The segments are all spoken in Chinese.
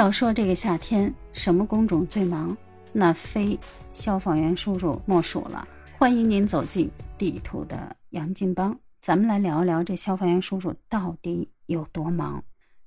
要说这个夏天什么工种最忙，那非消防员叔叔莫属了。欢迎您走进地图的杨金帮，咱们来聊一聊这消防员叔叔到底有多忙。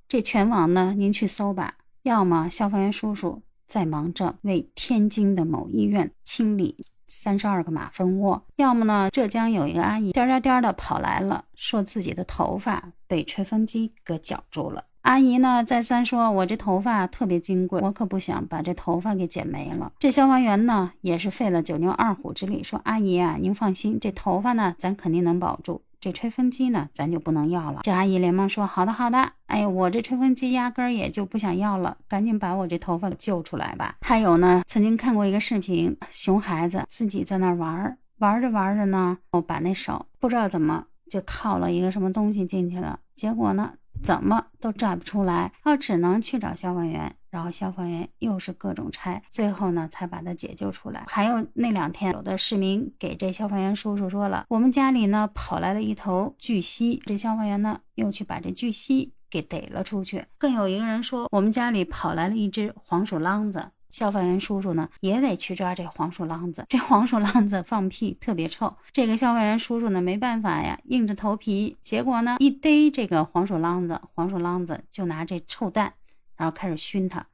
这全网呢，您去搜吧，要么消防员叔叔在忙着为天津的某医院清理三十二个马蜂窝，要么呢，浙江有一个阿姨颠颠颠的跑来了，说自己的头发被吹风机给绞住了。阿姨呢，再三说：“我这头发特别金贵，我可不想把这头发给剪没了。”这消防员呢，也是费了九牛二虎之力，说：“阿姨啊，您放心，这头发呢，咱肯定能保住。这吹风机呢，咱就不能要了。”这阿姨连忙说：“好的，好的。哎，我这吹风机压根儿也就不想要了，赶紧把我这头发救出来吧。”还有呢，曾经看过一个视频，熊孩子自己在那玩儿，玩着玩着呢，我把那手不知道怎么就套了一个什么东西进去了，结果呢。怎么都拽不出来，他只能去找消防员，然后消防员又是各种拆，最后呢才把他解救出来。还有那两天，有的市民给这消防员叔叔说了，我们家里呢跑来了一头巨蜥，这消防员呢又去把这巨蜥给逮了出去。更有一个人说，我们家里跑来了一只黄鼠狼子。消防员叔叔呢，也得去抓这黄鼠狼子。这黄鼠狼子放屁特别臭，这个消防员叔叔呢，没办法呀，硬着头皮。结果呢，一逮这个黄鼠狼子，黄鼠狼子就拿这臭蛋，然后开始熏它，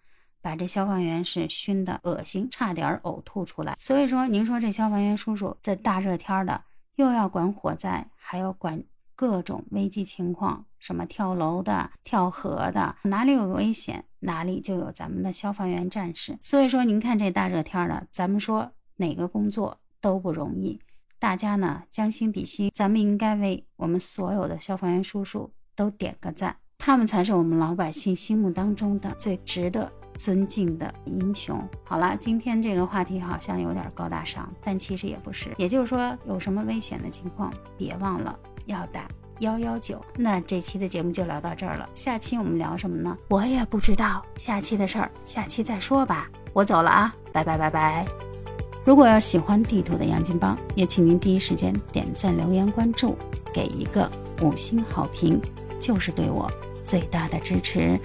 把这消防员是熏的恶心，差点呕吐出来。所以说，您说这消防员叔叔这大热天的，又要管火灾，还要管。各种危机情况，什么跳楼的、跳河的，哪里有危险，哪里就有咱们的消防员战士。所以说，您看这大热天的，咱们说哪个工作都不容易，大家呢将心比心，咱们应该为我们所有的消防员叔叔都点个赞，他们才是我们老百姓心目当中的最值得尊敬的英雄。好了，今天这个话题好像有点高大上，但其实也不是。也就是说，有什么危险的情况，别忘了。要打幺幺九，那这期的节目就聊到这儿了。下期我们聊什么呢？我也不知道，下期的事儿下期再说吧。我走了啊，拜拜拜拜。如果要喜欢地图的杨金帮，也请您第一时间点赞、留言、关注，给一个五星好评，就是对我最大的支持。